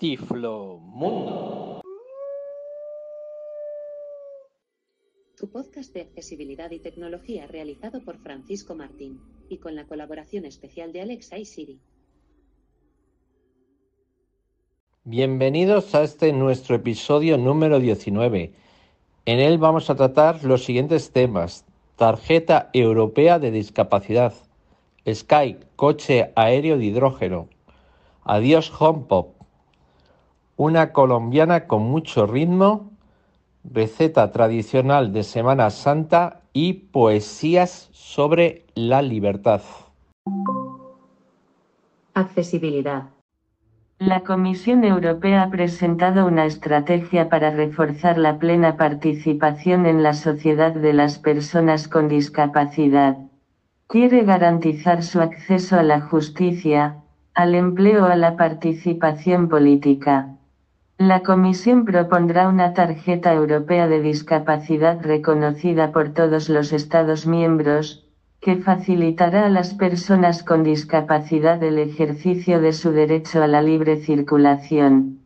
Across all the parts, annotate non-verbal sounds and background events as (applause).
Tiflo Mundo. Tu podcast de accesibilidad y tecnología realizado por Francisco Martín y con la colaboración especial de Alexa y Siri. Bienvenidos a este nuestro episodio número 19. En él vamos a tratar los siguientes temas. Tarjeta Europea de Discapacidad. Sky, coche aéreo de hidrógeno. Adiós HomePop. Una colombiana con mucho ritmo. Receta tradicional de Semana Santa y poesías sobre la libertad. Accesibilidad. La Comisión Europea ha presentado una estrategia para reforzar la plena participación en la sociedad de las personas con discapacidad. Quiere garantizar su acceso a la justicia, al empleo o a la participación política. La Comisión propondrá una tarjeta europea de discapacidad reconocida por todos los Estados miembros, que facilitará a las personas con discapacidad el ejercicio de su derecho a la libre circulación.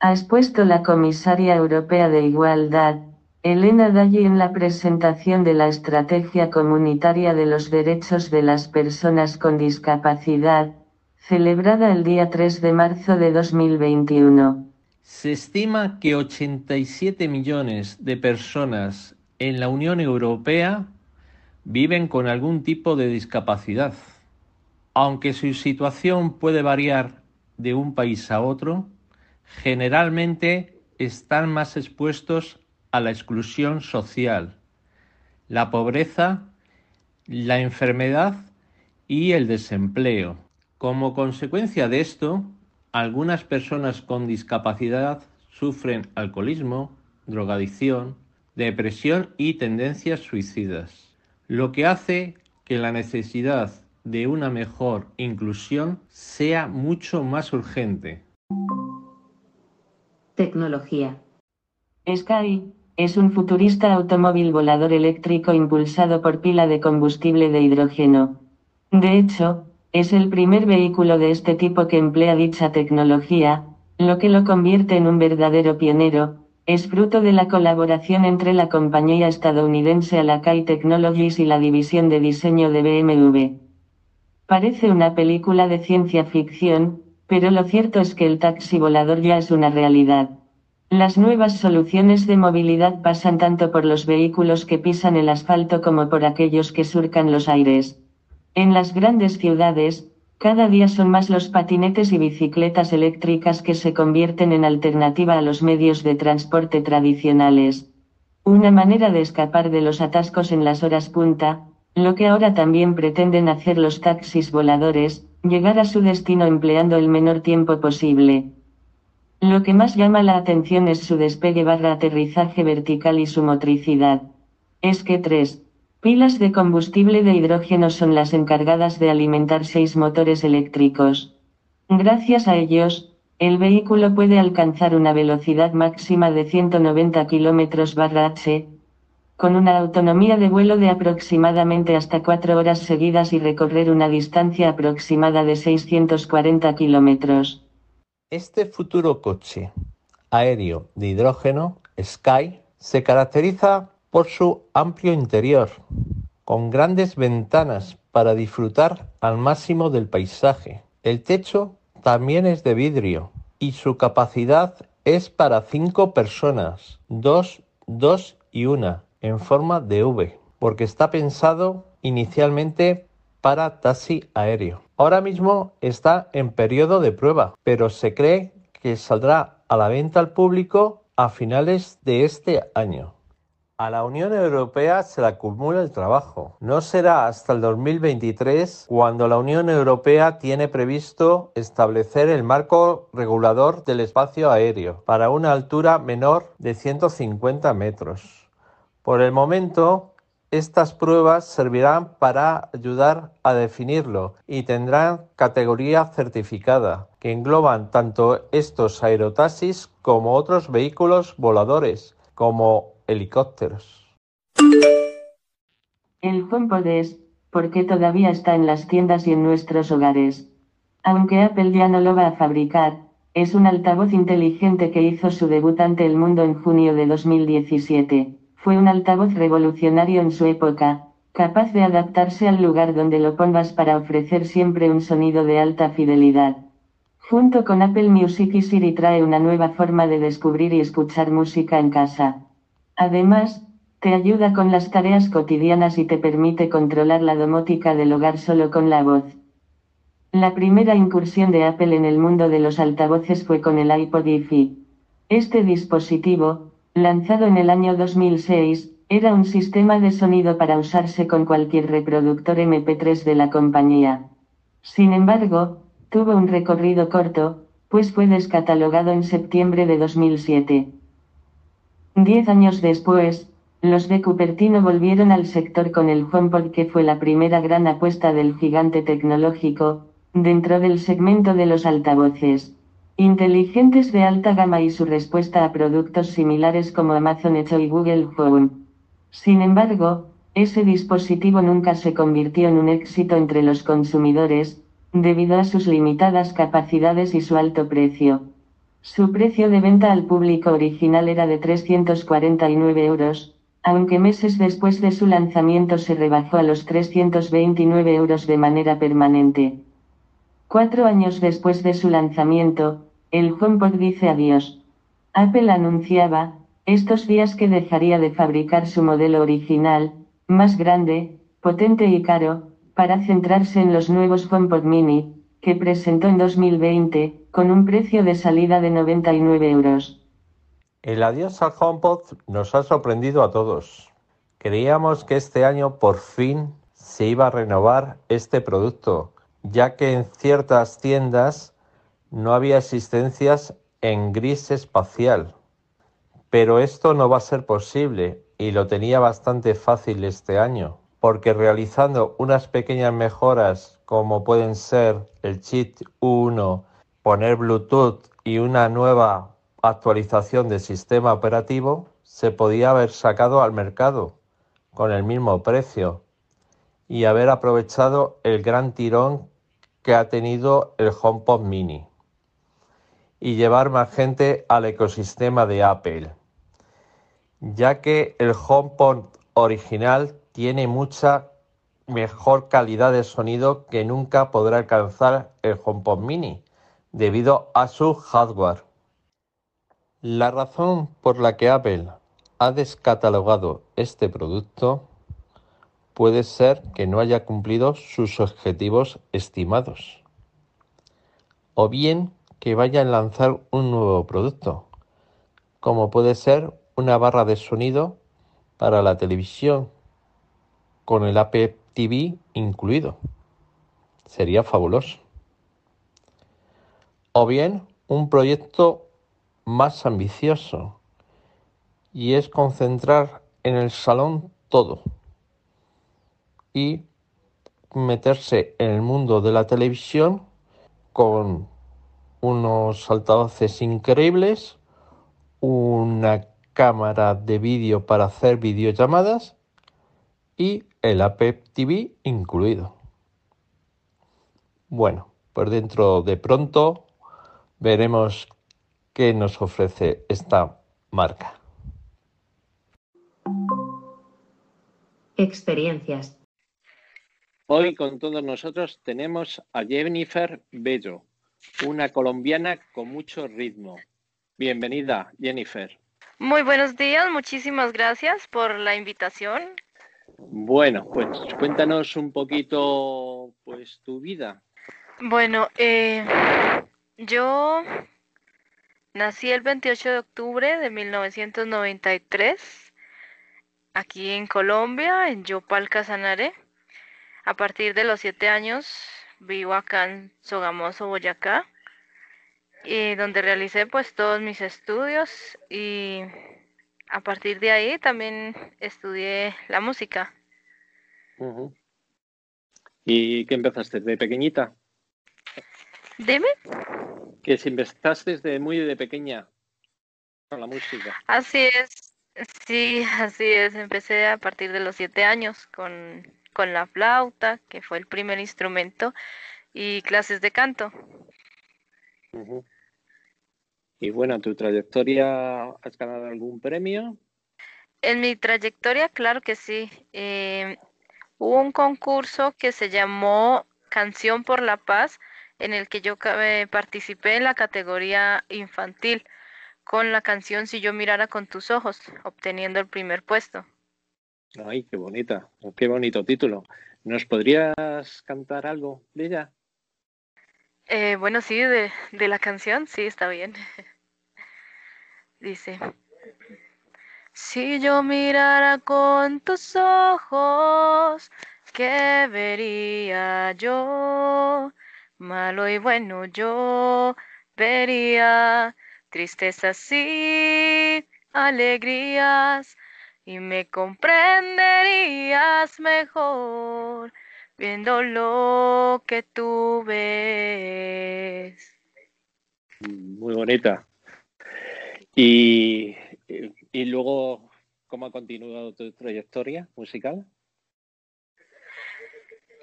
Ha expuesto la comisaria europea de Igualdad, Elena Dalli en la presentación de la Estrategia Comunitaria de los Derechos de las Personas con Discapacidad, celebrada el día 3 de marzo de 2021. Se estima que 87 millones de personas en la Unión Europea viven con algún tipo de discapacidad. Aunque su situación puede variar de un país a otro, generalmente están más expuestos a la exclusión social, la pobreza, la enfermedad y el desempleo. Como consecuencia de esto, algunas personas con discapacidad sufren alcoholismo, drogadicción, depresión y tendencias suicidas lo que hace que la necesidad de una mejor inclusión sea mucho más urgente. Tecnología. Sky es un futurista automóvil volador eléctrico impulsado por pila de combustible de hidrógeno. De hecho, es el primer vehículo de este tipo que emplea dicha tecnología, lo que lo convierte en un verdadero pionero, es fruto de la colaboración entre la compañía estadounidense Alakai Technologies y la división de diseño de BMW. Parece una película de ciencia ficción, pero lo cierto es que el taxi volador ya es una realidad. Las nuevas soluciones de movilidad pasan tanto por los vehículos que pisan el asfalto como por aquellos que surcan los aires. En las grandes ciudades, cada día son más los patinetes y bicicletas eléctricas que se convierten en alternativa a los medios de transporte tradicionales. Una manera de escapar de los atascos en las horas punta, lo que ahora también pretenden hacer los taxis voladores, llegar a su destino empleando el menor tiempo posible. Lo que más llama la atención es su despegue barra aterrizaje vertical y su motricidad. Es que 3, Pilas de combustible de hidrógeno son las encargadas de alimentar seis motores eléctricos. Gracias a ellos, el vehículo puede alcanzar una velocidad máxima de 190 km/h, con una autonomía de vuelo de aproximadamente hasta 4 horas seguidas y recorrer una distancia aproximada de 640 kilómetros. Este futuro coche aéreo de hidrógeno, Sky, se caracteriza por su amplio interior, con grandes ventanas para disfrutar al máximo del paisaje. El techo también es de vidrio y su capacidad es para cinco personas, dos, dos y una, en forma de V, porque está pensado inicialmente para taxi aéreo. Ahora mismo está en periodo de prueba, pero se cree que saldrá a la venta al público a finales de este año. A la Unión Europea se le acumula el trabajo. No será hasta el 2023 cuando la Unión Europea tiene previsto establecer el marco regulador del espacio aéreo para una altura menor de 150 metros. Por el momento, estas pruebas servirán para ayudar a definirlo y tendrán categoría certificada, que engloban tanto estos aerotaxis como otros vehículos voladores, como helicópteros. El HomePod es, porque todavía está en las tiendas y en nuestros hogares. Aunque Apple ya no lo va a fabricar, es un altavoz inteligente que hizo su debut ante el mundo en junio de 2017. Fue un altavoz revolucionario en su época, capaz de adaptarse al lugar donde lo pongas para ofrecer siempre un sonido de alta fidelidad. Junto con Apple Music y Siri trae una nueva forma de descubrir y escuchar música en casa. Además, te ayuda con las tareas cotidianas y te permite controlar la domótica del hogar solo con la voz. La primera incursión de Apple en el mundo de los altavoces fue con el iPod IFI. Este dispositivo, lanzado en el año 2006, era un sistema de sonido para usarse con cualquier reproductor MP3 de la compañía. Sin embargo, tuvo un recorrido corto, pues fue descatalogado en septiembre de 2007. Diez años después, los de Cupertino volvieron al sector con el HomePod que fue la primera gran apuesta del gigante tecnológico, Dentro del segmento de los altavoces inteligentes de alta gama y su respuesta a productos similares como Amazon Echo y Google Home. Sin embargo, ese dispositivo nunca se convirtió en un éxito entre los consumidores, debido a sus limitadas capacidades y su alto precio. Su precio de venta al público original era de 349 euros, aunque meses después de su lanzamiento se rebajó a los 329 euros de manera permanente. Cuatro años después de su lanzamiento, el HomePod dice adiós. Apple anunciaba, estos días que dejaría de fabricar su modelo original, más grande, potente y caro, para centrarse en los nuevos HomePod Mini, que presentó en 2020, con un precio de salida de 99 euros. El adiós al HomePod nos ha sorprendido a todos. Creíamos que este año por fin se iba a renovar este producto ya que en ciertas tiendas no había existencias en gris espacial. Pero esto no va a ser posible y lo tenía bastante fácil este año, porque realizando unas pequeñas mejoras como pueden ser el chip 1, poner Bluetooth y una nueva actualización del sistema operativo, se podía haber sacado al mercado con el mismo precio y haber aprovechado el gran tirón que ha tenido el HomePod Mini y llevar más gente al ecosistema de Apple, ya que el HomePod original tiene mucha mejor calidad de sonido que nunca podrá alcanzar el HomePod Mini debido a su hardware. La razón por la que Apple ha descatalogado este producto puede ser que no haya cumplido sus objetivos estimados. O bien que vaya a lanzar un nuevo producto, como puede ser una barra de sonido para la televisión con el Apple TV incluido. Sería fabuloso. O bien un proyecto más ambicioso y es concentrar en el salón todo y meterse en el mundo de la televisión con unos altavoces increíbles, una cámara de vídeo para hacer videollamadas y el Apple TV incluido. Bueno, pues dentro de pronto veremos qué nos ofrece esta marca. Experiencias. Hoy con todos nosotros tenemos a Jennifer Bello, una colombiana con mucho ritmo. Bienvenida, Jennifer. Muy buenos días, muchísimas gracias por la invitación. Bueno, pues cuéntanos un poquito pues tu vida. Bueno, eh, yo nací el 28 de octubre de 1993 aquí en Colombia, en Yopal Casanare. A partir de los siete años vivo acá en Sogamoso, Boyacá, y donde realicé pues todos mis estudios y a partir de ahí también estudié la música. ¿Y qué empezaste de pequeñita? Dime. Que si empezaste desde muy de pequeña con la música. Así es, sí, así es. Empecé a partir de los siete años con con la flauta, que fue el primer instrumento, y clases de canto. Y bueno, ¿tu trayectoria has ganado algún premio? En mi trayectoria, claro que sí. Eh, hubo un concurso que se llamó Canción por la Paz, en el que yo eh, participé en la categoría infantil con la canción Si yo mirara con tus ojos, obteniendo el primer puesto. Ay, qué bonita, qué bonito título. ¿Nos podrías cantar algo de ella? Eh, bueno, sí, de, de la canción, sí, está bien. (laughs) Dice, si yo mirara con tus ojos, ¿qué vería yo? Malo y bueno yo vería tristezas y alegrías y me comprenderías mejor viendo lo que tú ves. Muy bonita. Y, y luego, ¿cómo ha continuado tu trayectoria musical?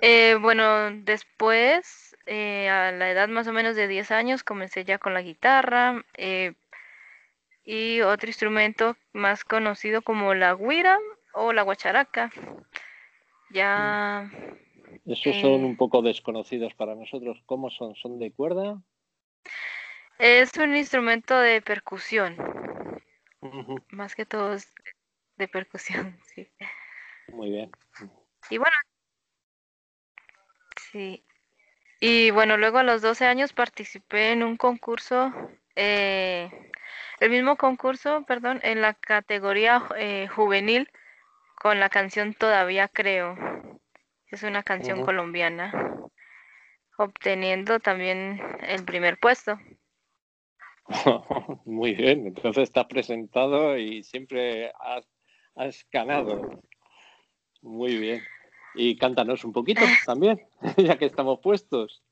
Eh, bueno, después, eh, a la edad más o menos de 10 años, comencé ya con la guitarra eh, y otro instrumento más conocido como la guira o la guacharaca. Ya. Esos son un poco desconocidos para nosotros. ¿Cómo son? ¿Son de cuerda? Es un instrumento de percusión. Más que todo de percusión, (laughs) sí. Muy bien. Y bueno, Sí. Y bueno, luego a los 12 años participé en un concurso, eh, el mismo concurso, perdón, en la categoría eh, juvenil con la canción Todavía Creo. Es una canción colombiana, obteniendo también el primer puesto. (laughs) Muy bien, entonces estás presentado y siempre has, has ganado. Muy bien. Y cántanos un poquito (laughs) también, (laughs) ya que estamos puestos.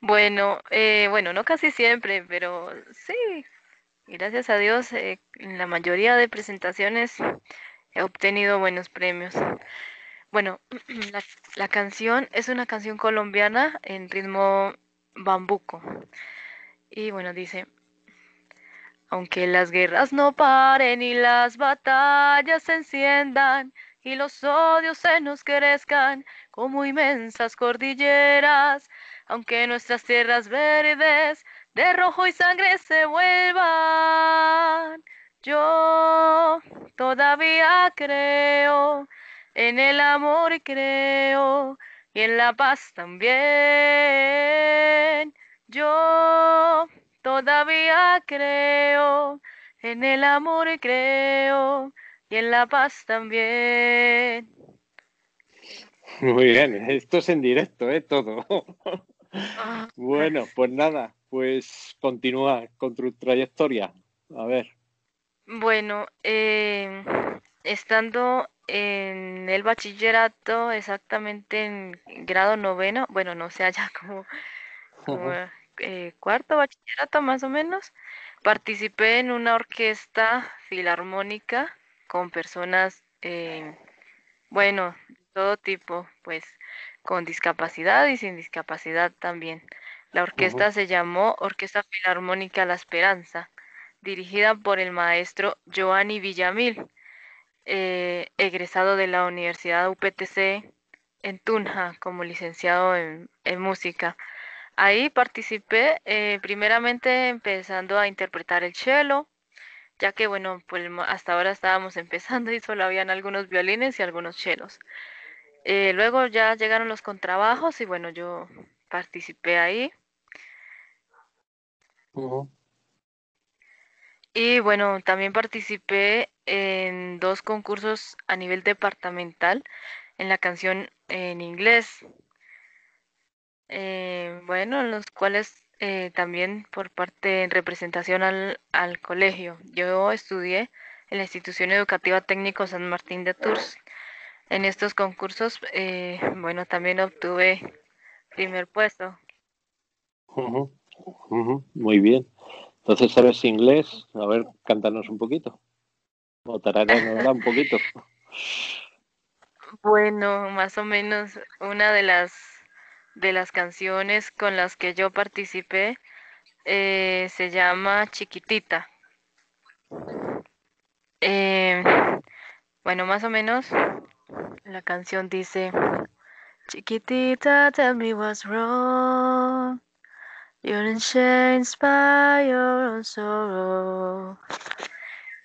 Bueno, eh, bueno, no casi siempre, pero sí, gracias a Dios, eh, en la mayoría de presentaciones he obtenido buenos premios. Bueno, (clears throat) la, canción es una canción colombiana en ritmo bambuco. Y bueno, dice, aunque las guerras no paren y las batallas se enciendan, y los odios se nos crezcan como inmensas cordilleras, aunque nuestras tierras verdes de rojo y sangre se vuelvan. Yo todavía creo en el amor y creo y en la paz también. Yo todavía creo en el amor y creo y en La Paz también. Muy bien, esto es en directo, ¿eh? Todo. Ah. (laughs) bueno, pues nada, pues continúa con tu trayectoria. A ver. Bueno, eh, estando en el bachillerato, exactamente en grado noveno, bueno, no sé, allá como, eh, cuarto bachillerato más o menos, participé en una orquesta filarmónica con personas, eh, bueno, todo tipo, pues con discapacidad y sin discapacidad también. La orquesta se llamó Orquesta Filarmónica La Esperanza, dirigida por el maestro Joanny Villamil, eh, egresado de la Universidad UPTC en Tunja como licenciado en, música. Ahí participé eh, primeramente empezando a interpretar el cello, ya que bueno, pues hasta ahora estábamos (laughs) empezando y solo habían algunos violines y algunos chelos. Eh, luego ya llegaron los contrabajos y bueno, yo participé ahí. Y bueno, también participé en dos concursos a nivel departamental en la canción en inglés. Eh, bueno, en los cuales eh, también por parte en representación al, al, colegio. Yo estudié en la institución educativa técnico San Martín de Tours. En estos concursos, eh, bueno, también obtuve primer puesto. Muy bien. Entonces, ¿sabes inglés? A ver, cántanos un poquito. Un poquito. Bueno, más o menos una de las de las canciones con las que yo participé eh, se llama Chiquitita. Eh, bueno, más o menos la canción dice, Chiquitita, tell me what's wrong. You're in chains by your own sorrow.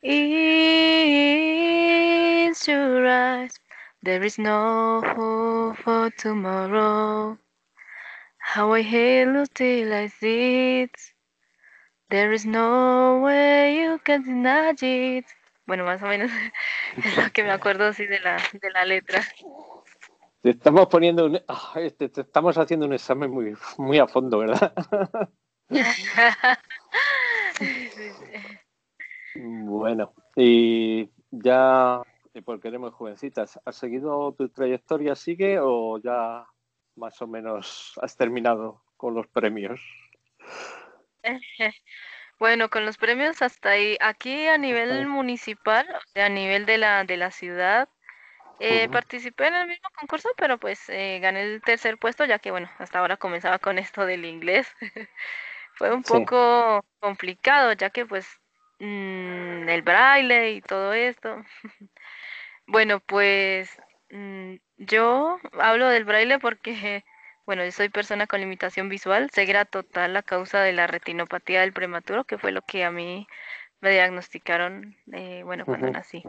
In your eyes, there is no hope for tomorrow. How I hate Lucy like this. There is no way you can deny it. Bueno, más o menos (laughs) es lo que me acuerdo así de la, de la letra. Te estamos poniendo un, ah, este, te estamos haciendo un examen muy, muy a fondo, ¿verdad? (laughs) (laughs) bueno, y ya porque éramos jovencitas, ¿has seguido tu trayectoria, sigue o ya más o menos has terminado con los premios? (laughs) Bueno, con los premios hasta ahí. Aquí a nivel municipal, o sea, a nivel de la, de la ciudad, eh, participé en el mismo concurso, pero pues eh, gané el tercer puesto, ya que bueno, hasta ahora comenzaba con esto del inglés. (laughs) Fue un poco complicado, ya que pues mm, el braille y todo esto. (laughs) bueno, pues mm, yo hablo del braille porque (laughs) bueno, yo soy persona con limitación visual, ceguera total a causa de la retinopatía del prematuro, que fue lo que a mí me diagnosticaron, eh, bueno, cuando nací.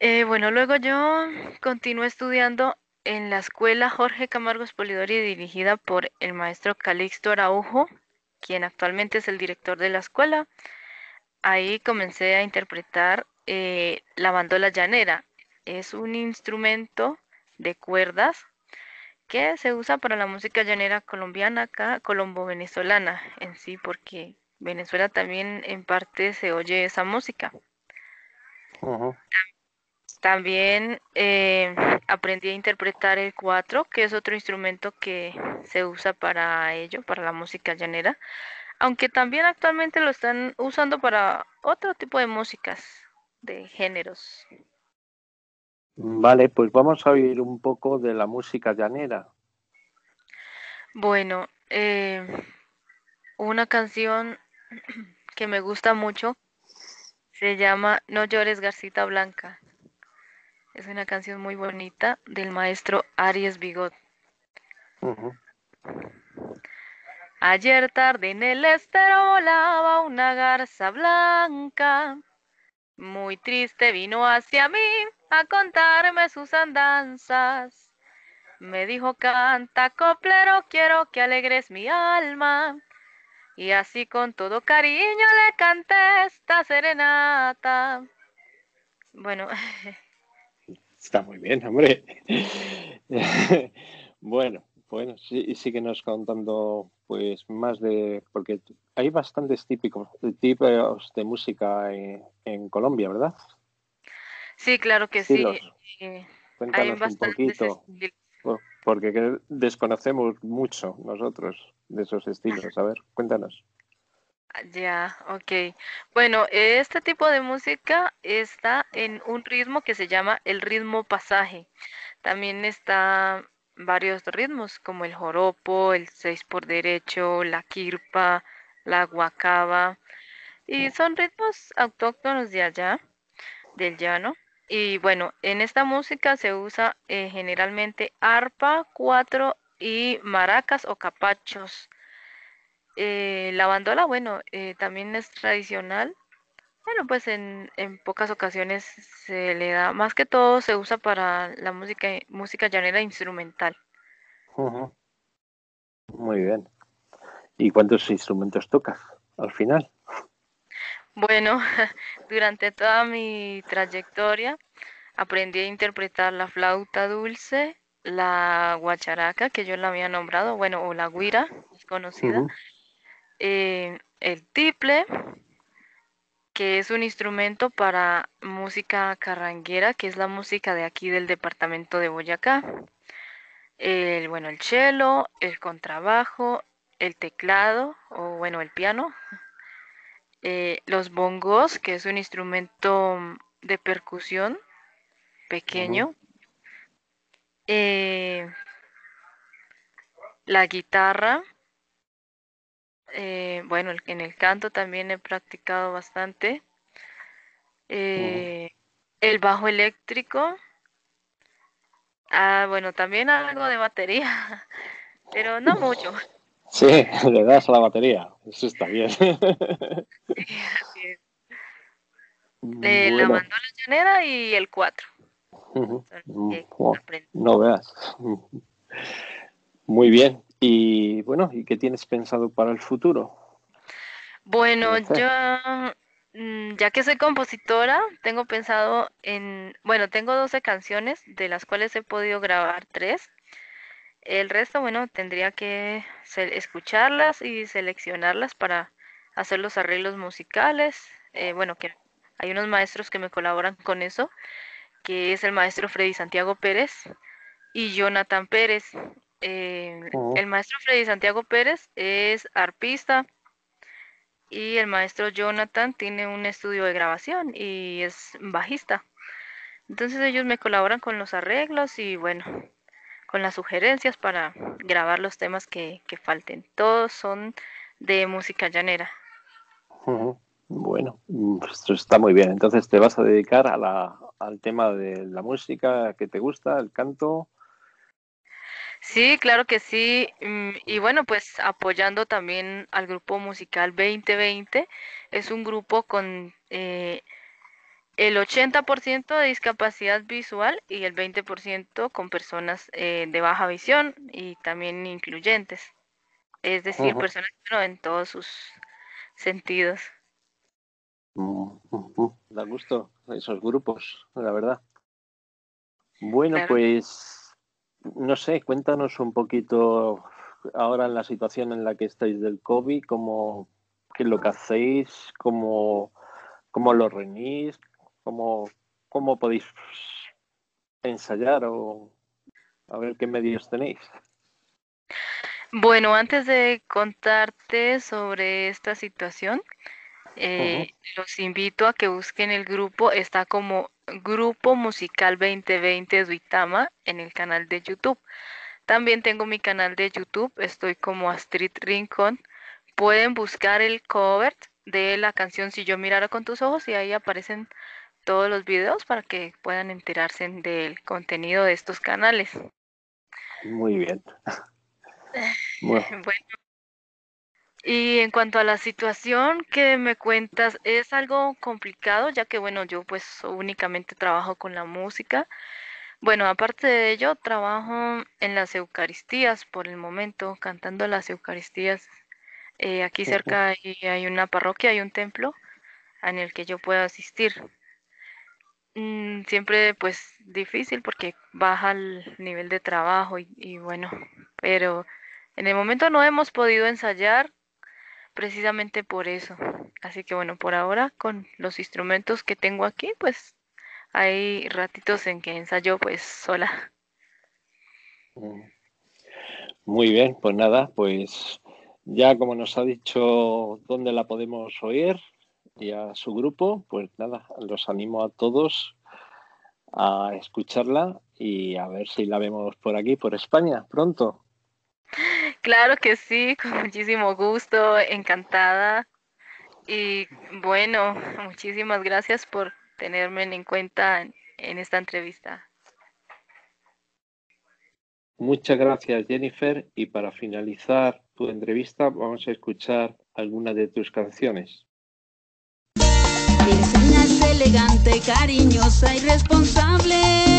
Eh, bueno, luego yo continué estudiando en la escuela Jorge Camargo Espolidori dirigida por el maestro Calixto Araujo, quien actualmente es el director de la escuela. Ahí comencé a interpretar eh, la bandola llanera. Es un instrumento de cuerdas que se usa para la música llanera colombiana acá, colombo-venezolana en sí, porque Venezuela también en parte se oye esa música. También eh, aprendí a interpretar el cuatro, que es otro instrumento que se usa para ello, para la música llanera, aunque también actualmente lo están usando para otro tipo de músicas, de géneros. Vale, pues vamos a oír un poco de la música llanera. Bueno, eh, una canción (clears throat) que me gusta mucho se llama No llores Garcita Blanca. Es una canción muy bonita del maestro Aries Bigot. Ayer tarde en el estero volaba una garza blanca. Muy triste vino hacia mí a contarme sus andanzas. Me dijo, canta, coplero, quiero que alegres mi alma. Y así con todo cariño le canté esta serenata. Bueno. (laughs) Está muy bien, hombre. (laughs) bueno, bueno, sí, y síguenos contando pues más de, porque hay bastantes típicos, tipos de música en Colombia, ¿verdad? Sí, claro que sí. Eh, hay un poquito, porque desconocemos mucho nosotros de esos estilos. A ver, cuéntanos. Ah, ya, ok. Bueno, este tipo de música está en un ritmo que se llama el ritmo pasaje. También está varios ritmos como el joropo, el seis por derecho, la kirpa, la guacaba. Y son ritmos autóctonos de allá, del llano. Y bueno, en esta música se usa eh, generalmente arpa, cuatro y maracas o capachos. Eh, la bandola, bueno, eh, también es tradicional. Bueno, pues en, en, pocas ocasiones se le da, más que todo se usa para la música, música llanera instrumental. Muy bien. ¿Y cuántos instrumentos tocas al final? Bueno, (laughs) durante toda mi trayectoria aprendí a interpretar la flauta dulce, la guacharaca, que yo la había nombrado, bueno, o la guira, es conocida, eh, el tiple, que es un instrumento para música carranguera, que es la música de aquí del departamento de Boyacá. El, bueno, el cello, el contrabajo, el teclado, o bueno, el piano, eh, los bongos, que es un instrumento de percusión pequeño. Eh, la guitarra, eh, bueno, en el canto también he practicado bastante. Eh, el bajo eléctrico. Ah, bueno, también algo de batería, (laughs) pero no mucho. Sí, (laughs) le das a la batería, eso está bien. (laughs) Eh, la mandola llanera y el 4. no veas. Muy bien. Y bueno, ¿y qué tienes pensado para el futuro? Bueno, yo, mm, ya que soy compositora, tengo pensado en, bueno, tengo 12 canciones, de las cuales he podido grabar 3. El resto, bueno, tendría que escucharlas y seleccionarlas para hacer los arreglos musicales. Eh, bueno, que hay unos maestros que me colaboran con eso, que es el maestro Freddy Santiago Pérez y Jonathan Pérez. Eh. El maestro Freddy Santiago Pérez es arpista y el maestro Jonathan tiene un estudio de grabación y es bajista. Entonces ellos me colaboran con los arreglos y bueno, con las sugerencias para grabar los temas que, falten. Todos son de música llanera. Bueno, esto está muy bien. Entonces te vas a dedicar a la, al tema de la música que te gusta, el canto. Sí, claro que sí. Mm, y bueno, pues apoyando también al grupo musical 2020. Es un grupo con eh, el 80% de discapacidad visual y el 20% con personas eh, de baja visión y también incluyentes. Es decir, personas en todos sus sentidos. Da gusto esos grupos, la verdad. Bueno, pues no sé, cuéntanos un poquito ahora en la situación en la que estáis del COVID, cómo, qué es lo que hacéis, cómo, cómo lo reunís, cómo, cómo podéis ensayar o a ver qué medios tenéis. Bueno, antes de contarte sobre esta situación, eh, los invito a que busquen el grupo, está como Grupo Musical 2020 Duitama en el canal de YouTube. También tengo mi canal de YouTube, estoy como Astrid Rincón. Pueden buscar el cover de la canción Si yo mirara con tus ojos y ahí aparecen todos los videos para que puedan enterarse del contenido de estos canales. Muy bien. (laughs) Bueno, y en cuanto a la situación que me cuentas, es algo complicado, ya que, bueno, yo pues únicamente trabajo con la música. Bueno, aparte de ello, trabajo en las Eucaristías por el momento, cantando las Eucaristías. Eh, aquí cerca hay, hay, una parroquia, hay un templo en el que yo puedo asistir. Mm, siempre pues difícil porque baja el nivel de trabajo y, y bueno, pero en el momento no hemos podido ensayar precisamente por eso. Así que bueno, por ahora con los instrumentos que tengo aquí, pues hay ratitos en que ensayo pues sola. Mm. Muy bien, pues nada, pues ya como nos ha dicho dónde la podemos oír y a su grupo, pues nada, los animo a todos a escucharla y a ver si la vemos por aquí, por España, pronto. Claro que sí, con (laughs) muchísimo gusto, encantada. Y bueno, muchísimas gracias por tenerme en cuenta en, esta entrevista. Muchas gracias, Jennifer. Y para finalizar tu entrevista, vamos a escuchar algunas de tus canciones. elegante, cariñosa y responsable.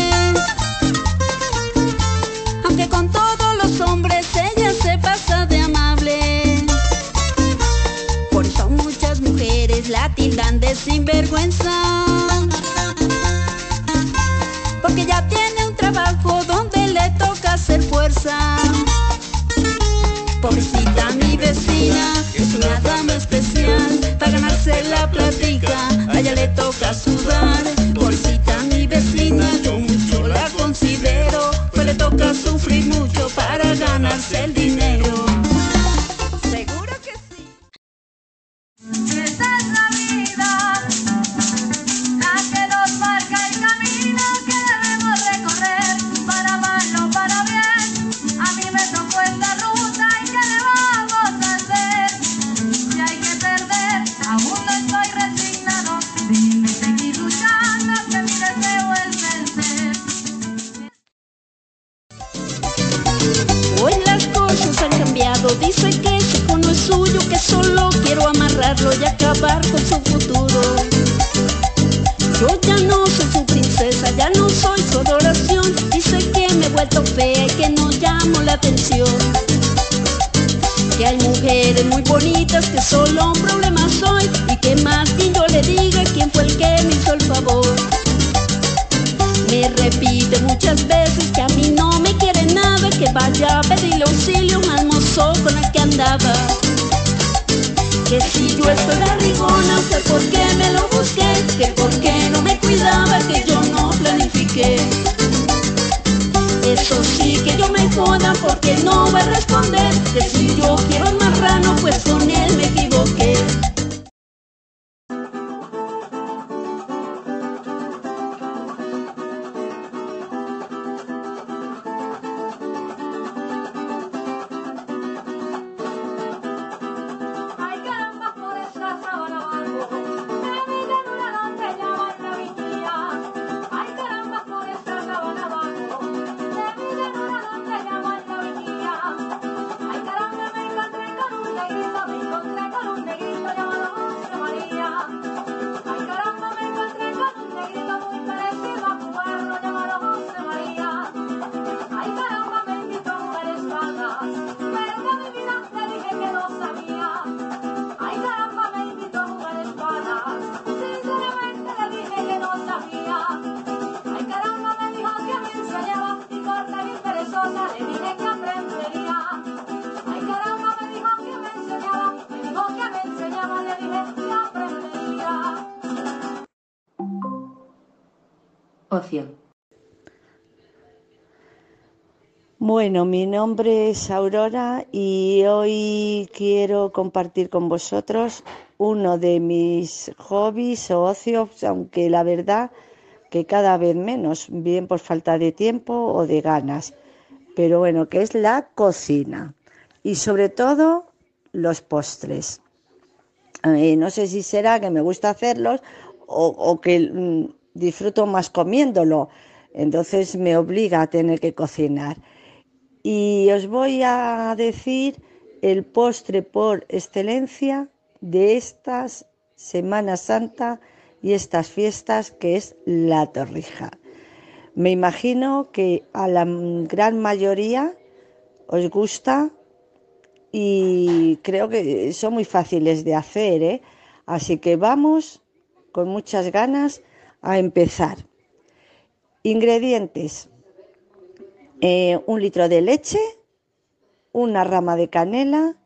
De sinvergüenza. Porque ya tiene un trabajo donde le toca hacer fuerza. Pobrecita mi vecina, es una dama especial. Para ganarse la platica, a ella le toca sudar. Pobrecita mi vecina, yo mucho la considero. Pues le toca sufrir mucho para ganarse el dinero. Solo quiero amarrarlo y acabar con su futuro. Yo ya no soy su princesa, ya no soy su adoración. Dice que me he vuelto fea y que no llamo la atención. Que hay mujeres muy bonitas que solo un problema soy y que más que yo le diga quién fue el que me hizo el favor. Me repite muchas veces que a mí no me quiere nada, que vaya a pedirle auxilio al mozo con el que andaba. Que si yo estoy barrigona, que por qué me lo busqué, que por qué no me cuidaba, que yo no planifiqué. Eso sí que yo me joda porque no va a responder, que si yo quiero un marrano, pues con él me equivoqué. Bueno, mi nombre es Aurora y hoy quiero compartir con vosotros uno de mis hobbies o ocios, aunque la verdad que cada vez menos, bien por falta de tiempo o de ganas, pero bueno, que es la cocina y sobre todo los postres. Eh, no sé si será que me gusta hacerlos o, o que mm, disfruto más comiéndolo, entonces me obliga a tener que cocinar. Y os voy a decir el postre por excelencia de estas Semana Santa y estas fiestas, que es la torrija. Me imagino que a la gran mayoría os gusta y creo que son muy fáciles de hacer, ¿eh? Así que vamos con muchas ganas a empezar. Ingredientes. Eh, un litro de leche, una rama de canela,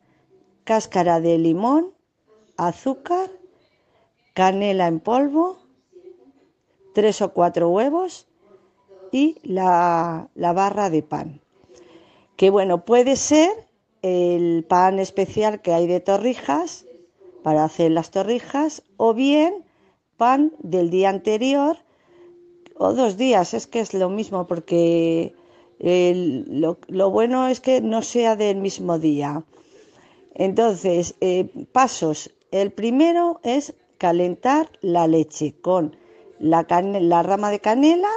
cáscara de limón, azúcar, canela en polvo, tres o cuatro huevos y la, la barra de pan. Que bueno, puede ser el pan especial que hay de torrijas para hacer las torrijas o bien pan del día anterior o dos días, es que es lo mismo porque lo, lo bueno es que no sea del mismo día. Entonces, eh, pasos. El primero es calentar la leche con la, la rama de canela,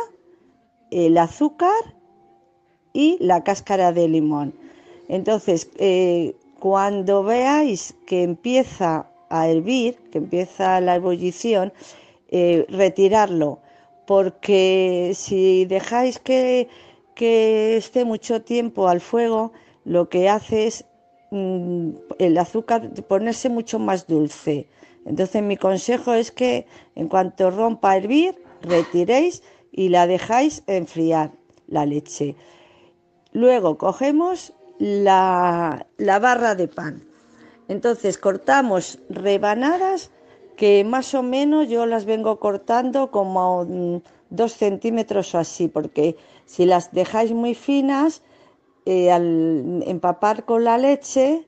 el azúcar y la cáscara de limón. Entonces, eh, cuando veáis que empieza a hervir, que empieza la ebullición, eh, retirarlo, porque si dejáis que, que esté mucho tiempo al fuego, lo que hace es mm, el azúcar ponerse mucho más dulce. Entonces mi consejo es que en cuanto rompa a hervir, retiréis y la dejáis enfriar la leche. Luego cogemos la, la barra de pan. Entonces cortamos rebanadas que más o menos yo las vengo cortando como dos centímetros o así, porque si las dejáis muy finas, eh, al empapar con la leche,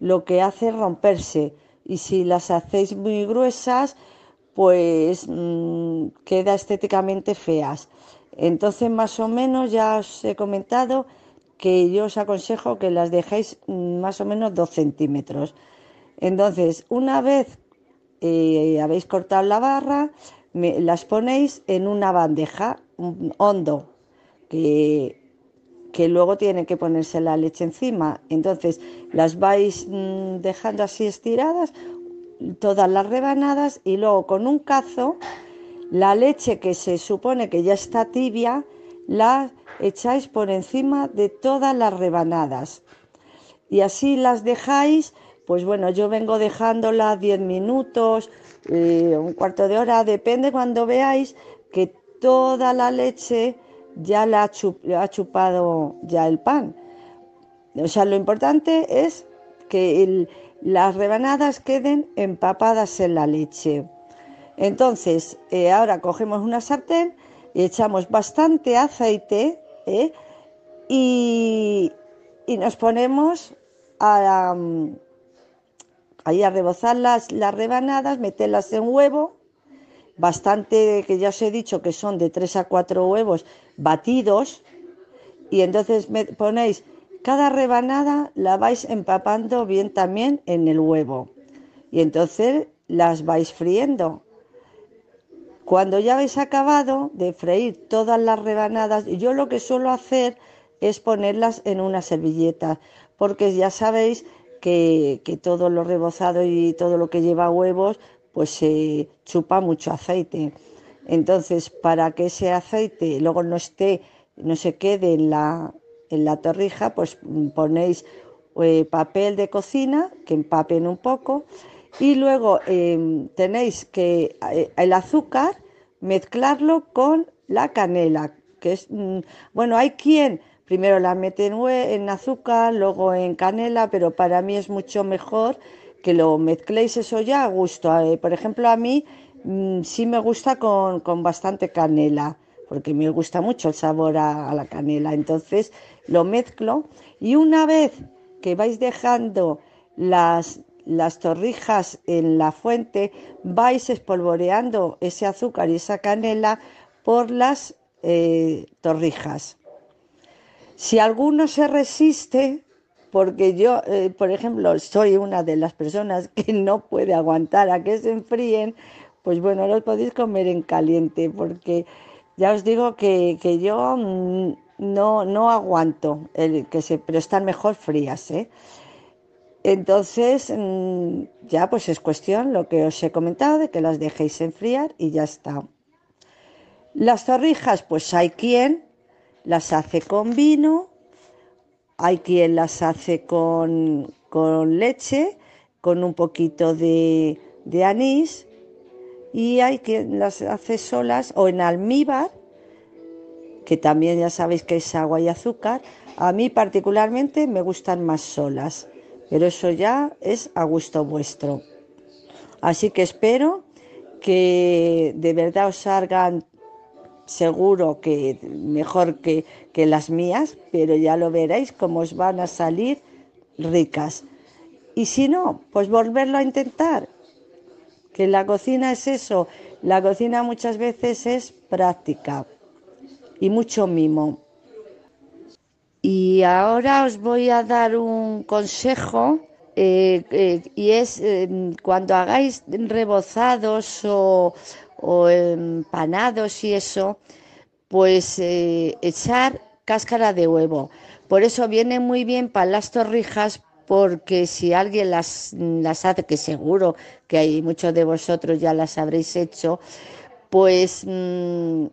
lo que hace es romperse. Y si las hacéis muy gruesas, pues mm, queda estéticamente feas. Entonces, más o menos, ya os he comentado que yo os aconsejo que las dejéis más o menos dos centímetros. Entonces, una vez eh, habéis cortado la barra, me- las ponéis en una bandeja un hondo, que que luego tiene que ponerse la leche encima. Entonces las vais mm, dejando así estiradas, todas las rebanadas y luego con un cazo la leche que se supone que ya está tibia la echáis por encima de todas las rebanadas. Y así las dejáis pues bueno yo vengo dejándolas 10 minutos eh, un cuarto de hora depende cuando veáis que toda la leche ya la ha, chup- ha chupado ya el pan. O sea lo importante es que las rebanadas queden empapadas en la leche. Entonces, eh, ahora cogemos una sartén y echamos bastante aceite ¿eh? y, y nos ponemos a, mm, ahí a rebozar las, las rebanadas, meterlas en huevo, bastante, que ya os he dicho que son de 3 a 4 huevos batidos, y entonces me ponéis cada rebanada, la vais empapando bien también en el huevo, y entonces las vais friendo. Cuando ya habéis acabado de freír todas las rebanadas, yo lo que suelo hacer es ponerlas en una servilleta, porque ya sabéis que, que todo lo rebozado y todo lo que lleva huevos, pues se chupa mucho aceite. Entonces, para que ese aceite luego no esté, no se quede en la, en la torrija, pues ponéis eh, papel de cocina que empapen un poco y luego eh, tenéis que eh, el azúcar mezclarlo con la canela, que es, mm, bueno, hay quien primero la mete en, en azúcar, luego en canela, pero para mí es mucho mejor que lo mezcléis eso ya a gusto. Eh, por ejemplo, a mí mm, sí me gusta con, con bastante canela, porque me gusta mucho el sabor a la canela. Entonces lo mezclo y una vez que vais dejando las, las torrijas en la fuente, vais espolvoreando ese azúcar y esa canela por las eh, torrijas. Si alguno se resiste, porque yo, eh, por ejemplo, soy una de las personas que (laughs) no puede aguantar a que se enfríen, pues bueno, los podéis comer en caliente, porque ya os digo que, que yo mm, no, no aguanto, el que se, pero están mejor frías, ¿eh? Entonces, mm, ya pues es cuestión lo que os he comentado, de que las dejéis enfriar y ya está. Las torrijas, pues hay quien las hace con vino, hay quien las hace con, con leche, con un poquito de, de anís y hay quien las hace solas o en almíbar, que también ya sabéis que es agua y azúcar. A mí particularmente me gustan más solas, pero eso ya es a gusto vuestro. Así que espero que de verdad os salgan seguro que mejor que, que las mías, pero ya lo veréis cómo os van a salir ricas. Y si no, pues volverlo a intentar. Que la cocina es eso, la cocina muchas veces es práctica y mucho mimo. Y ahora os voy a dar un consejo eh, eh, y es eh, cuando hagáis rebozados o, empanados y eso, pues echar cáscara de huevo. Por eso viene muy bien para las torrijas porque si alguien las, las hace, que seguro que hay muchos de vosotros ya las habréis hecho, pues mm,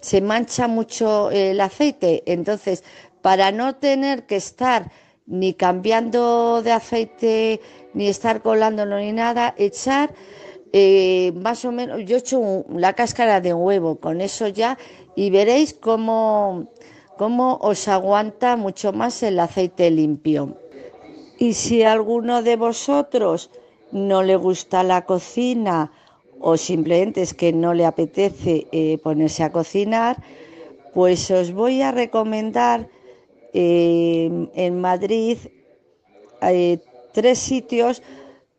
se mancha mucho el aceite. Entonces, para no tener que estar ni cambiando de aceite, ni estar colándolo ni nada, echar eh, más o menos, yo un- la cáscara de huevo con eso ya y veréis cómo, cómo os aguanta mucho más el aceite limpio. Y si alguno de vosotros no le gusta la cocina o simplemente es que no le apetece eh, ponerse a cocinar, pues os voy a recomendar en Madrid eh, tres sitios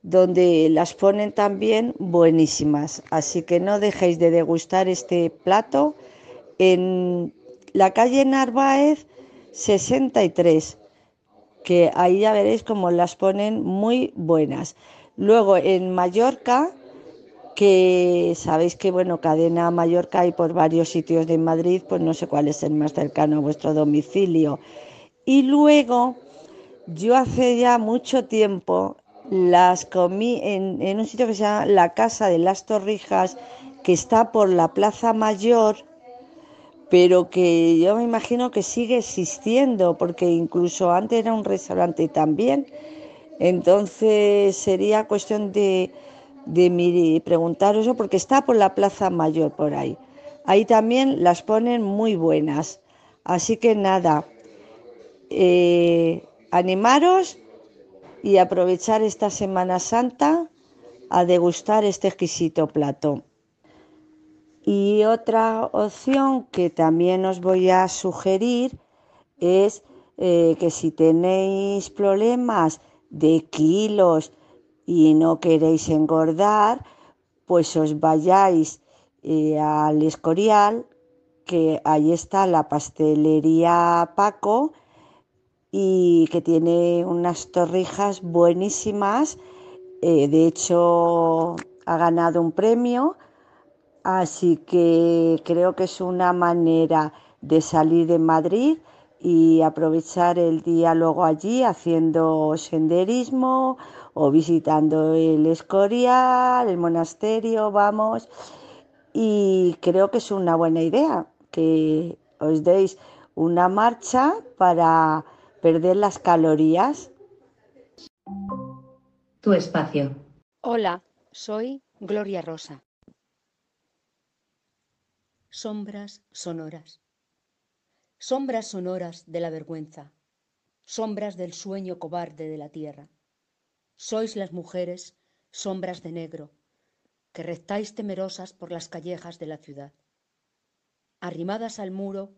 donde las ponen también buenísimas. Así que no dejéis de degustar este plato en la calle Narváez 63 que ahí ya veréis cómo las ponen muy buenas. Luego en Mallorca, que sabéis que bueno, cadena Mallorca hay por varios sitios de Madrid, pues no sé cuál es el más cercano a vuestro domicilio. Y luego, yo hace ya mucho tiempo las comí en, en un sitio que se llama la Casa de las Torrijas, que está por la Plaza Mayor, pero que yo me imagino que sigue existiendo, porque incluso antes era un restaurante también. Entonces sería cuestión de, de mi- preguntaros eso, porque está por la Plaza Mayor por ahí. Ahí también las ponen muy buenas. Así que nada, eh, animaros y aprovechar esta Semana Santa a degustar este exquisito plato. Y otra opción que también os voy a sugerir es eh, que si tenéis problemas de kilos y no queréis engordar, pues os vayáis eh, al Escorial, que ahí está la pastelería Paco y que tiene unas torrijas buenísimas. eh, de hecho, ha ganado un premio, así que creo que es una manera de salir de Madrid y aprovechar el día luego allí haciendo senderismo o visitando el Escorial, el monasterio, vamos. Y creo que es una buena idea que os deis una marcha para perder las calorías. Tu espacio. Hola, soy Gloria Rosa. Sombras sonoras. Sombras sonoras de la vergüenza. Sombras del sueño cobarde de la tierra. Sois las mujeres, sombras de negro, que rectáis temerosas por las callejas de la ciudad. Arrimadas al muro,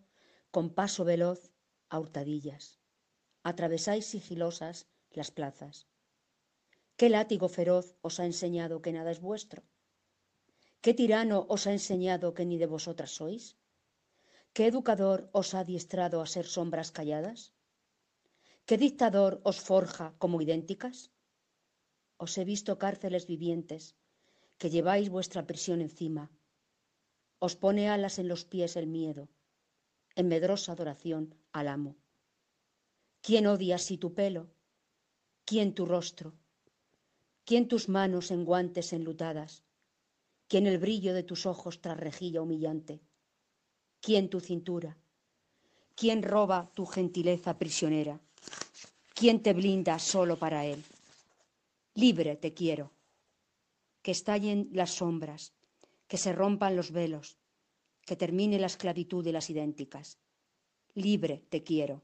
con paso veloz, a hurtadillas. Atravesáis sigilosas las plazas. ¿Qué látigo feroz os ha enseñado que nada es vuestro? ¿Qué tirano os ha enseñado que ni de vosotras sois? ¿Qué educador os ha adiestrado a ser sombras calladas? ¿Qué dictador os forja como idénticas? Os he visto cárceles vivientes, que lleváis vuestra prisión encima. Os pone alas en los pies el miedo, en medrosa adoración al amo. ¿Quién odia así tu pelo? ¿Quién tu rostro? ¿Quién tus manos en guantes enlutadas? ¿Quién el brillo de tus ojos tras rejilla humillante? ¿Quién tu cintura? ¿Quién roba tu gentileza prisionera? ¿Quién te blinda solo para él? Libre te quiero. Que estallen las sombras, que se rompan los velos, que termine la esclavitud de las idénticas. Libre te quiero.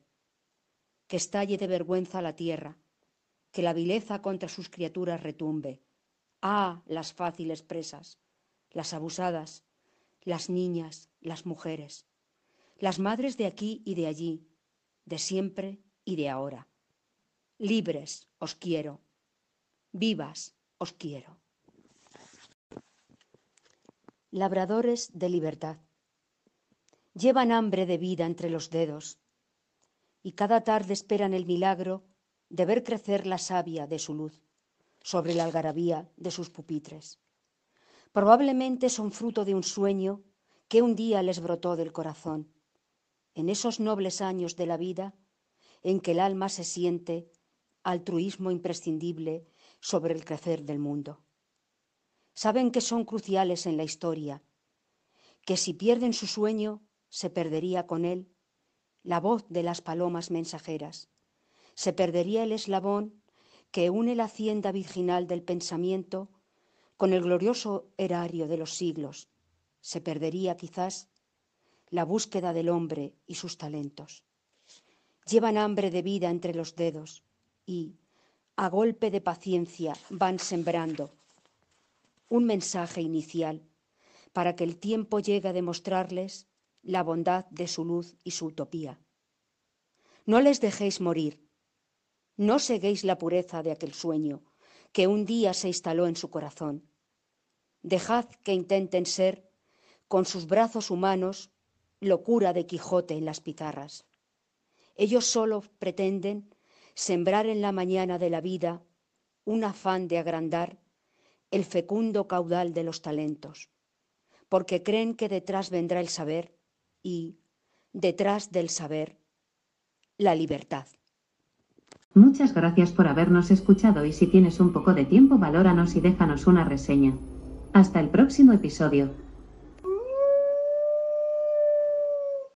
Que estalle de vergüenza la tierra, que la vileza contra sus criaturas retumbe. Ah, las fáciles presas, las abusadas, las niñas, las mujeres, las madres de aquí y de allí, de siempre y de ahora. Libres os quiero, vivas os quiero. Labradores de libertad. Llevan hambre de vida entre los dedos y cada tarde esperan el milagro de ver crecer la savia de su luz sobre la algarabía de sus pupitres. Probablemente son fruto de un sueño que un día les brotó del corazón, en esos nobles años de la vida en que el alma se siente altruismo imprescindible sobre el crecer del mundo. Saben que son cruciales en la historia, que si pierden su sueño se perdería con él la voz de las palomas mensajeras, se perdería el eslabón que une la hacienda virginal del pensamiento con el glorioso erario de los siglos, se perdería quizás la búsqueda del hombre y sus talentos. Llevan hambre de vida entre los dedos y, a golpe de paciencia, van sembrando un mensaje inicial para que el tiempo llegue a demostrarles la bondad de su luz y su utopía. No les dejéis morir, no seguéis la pureza de aquel sueño que un día se instaló en su corazón. Dejad que intenten ser, con sus brazos humanos, locura de Quijote en las pizarras. Ellos solo pretenden sembrar en la mañana de la vida un afán de agrandar el fecundo caudal de los talentos, porque creen que detrás vendrá el saber y, detrás del saber, la libertad. Muchas gracias por habernos escuchado y si tienes un poco de tiempo valóranos y déjanos una reseña. Hasta el próximo episodio.